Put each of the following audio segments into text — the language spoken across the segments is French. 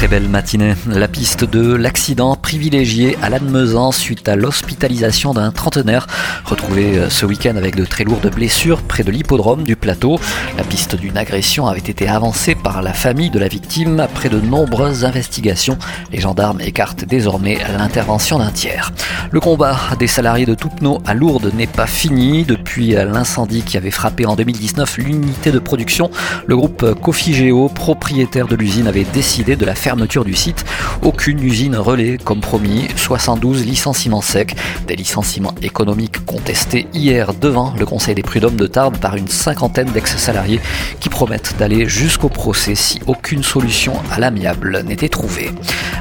très belle matinée. La piste de l'accident privilégié à Lannemezan suite à l'hospitalisation d'un trentenaire retrouvé euh, ce week-end avec de très lourdes blessures près de l'hippodrome du plateau. La piste d'une agression avait été avancée par la famille de la victime après de nombreuses investigations. Les gendarmes écartent désormais l'intervention d'un tiers. Le combat des salariés de Toupneau à Lourdes n'est pas fini. Depuis l'incendie qui avait frappé en 2019 l'unité de production, le groupe Cofigeo, propriétaire de l'usine, avait décidé de la faire fermeture du site, aucune usine relais comme promis, 72 licenciements secs, des licenciements économiques contestés hier devant le Conseil des prud'hommes de Tarbes par une cinquantaine d'ex-salariés qui promettent d'aller jusqu'au procès si aucune solution à l'amiable n'était trouvée.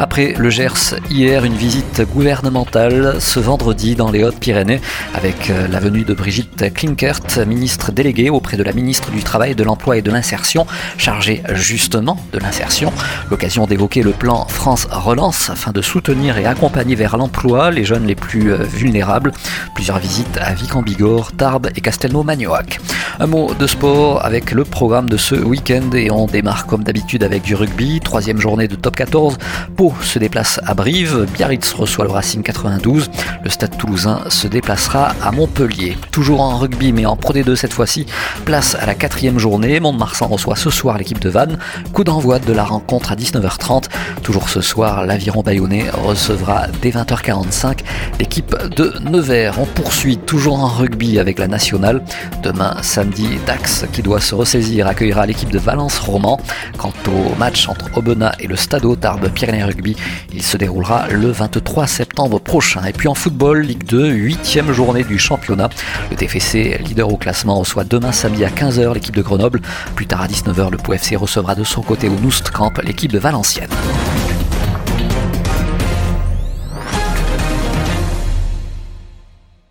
Après le Gers, hier une visite gouvernementale ce vendredi dans les Hautes-Pyrénées avec euh, la venue de Brigitte Klinkert, ministre déléguée auprès de la ministre du Travail, de l'Emploi et de l'Insertion, chargée justement de l'insertion. L'occasion des évoquer le plan France Relance afin de soutenir et accompagner vers l'emploi les jeunes les plus euh, vulnérables. Plusieurs visites à Vic en Bigorre, Tarbes et Castelnau-Magnoac. Un mot de sport avec le programme de ce week-end et on démarre comme d'habitude avec du rugby. Troisième journée de top 14. Pau se déplace à Brive. Biarritz reçoit le Racing 92. Le Stade toulousain se déplacera à Montpellier. Toujours en rugby mais en Pro D2 cette fois-ci. Place à la quatrième journée. Mont-de-Marsan reçoit ce soir l'équipe de Vannes. Coup d'envoi de la rencontre à 19h30 Toujours ce soir, l'aviron bayonnais recevra dès 20h45 l'équipe de Nevers. On poursuit toujours en rugby avec la nationale. Demain, samedi, Dax, qui doit se ressaisir, accueillera l'équipe de Valence Roman. Quant au match entre Aubenas et le Stade Tarbes Pyrénées Rugby, il se déroulera le 23 septembre prochain. Et puis en football, Ligue 2, huitième journée du championnat. Le TFC, leader au classement, reçoit demain samedi à 15h l'équipe de Grenoble. Plus tard à 19h, le POFC recevra de son côté au Noust Camp l'équipe de Valenciennes. Siena.